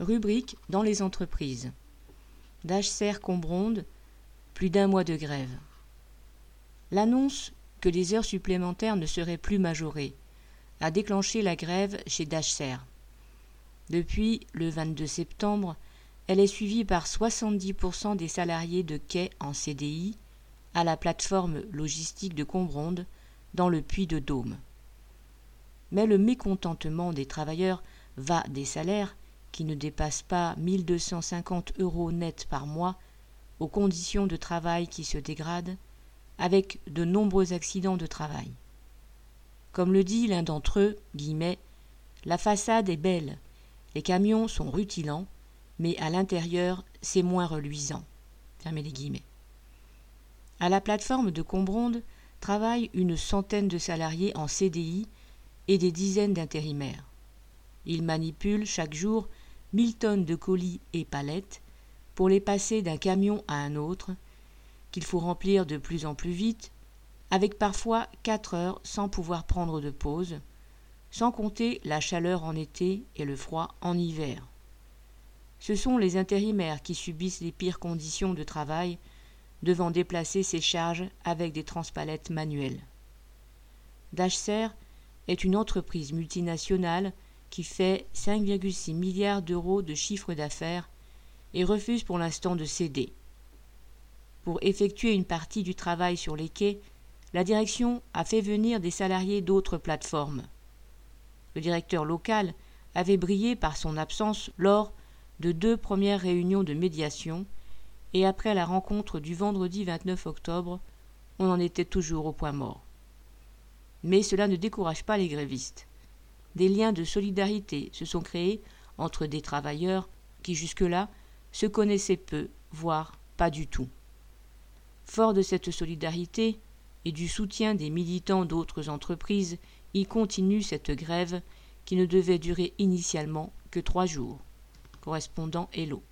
Rubrique dans les entreprises. D'Achser Combronde, plus d'un mois de grève. L'annonce que les heures supplémentaires ne seraient plus majorées a déclenché la grève chez Dacher. Depuis le 22 septembre, elle est suivie par 70% des salariés de quai en CDI à la plateforme logistique de Combronde dans le Puy de Dôme. Mais le mécontentement des travailleurs va des salaires qui ne dépassent pas 1250 euros net par mois aux conditions de travail qui se dégradent, avec de nombreux accidents de travail. Comme le dit l'un d'entre eux, guillemets, la façade est belle, les camions sont rutilants, mais à l'intérieur, c'est moins reluisant. Fermez les guillemets. À la plateforme de Combronde travaillent une centaine de salariés en CDI et des dizaines d'intérimaires. Ils manipulent chaque jour mille tonnes de colis et palettes pour les passer d'un camion à un autre, qu'il faut remplir de plus en plus vite, avec parfois quatre heures sans pouvoir prendre de pause, sans compter la chaleur en été et le froid en hiver. Ce sont les intérimaires qui subissent les pires conditions de travail, devant déplacer ces charges avec des transpalettes manuelles. Dachser est une entreprise multinationale qui fait 5,6 milliards d'euros de chiffre d'affaires et refuse pour l'instant de céder. Pour effectuer une partie du travail sur les quais, la direction a fait venir des salariés d'autres plateformes. Le directeur local avait brillé par son absence lors de deux premières réunions de médiation et après la rencontre du vendredi 29 octobre, on en était toujours au point mort. Mais cela ne décourage pas les grévistes des liens de solidarité se sont créés entre des travailleurs qui jusque-là se connaissaient peu, voire pas du tout. Fort de cette solidarité et du soutien des militants d'autres entreprises, ils continuent cette grève qui ne devait durer initialement que trois jours. Correspondant Hello.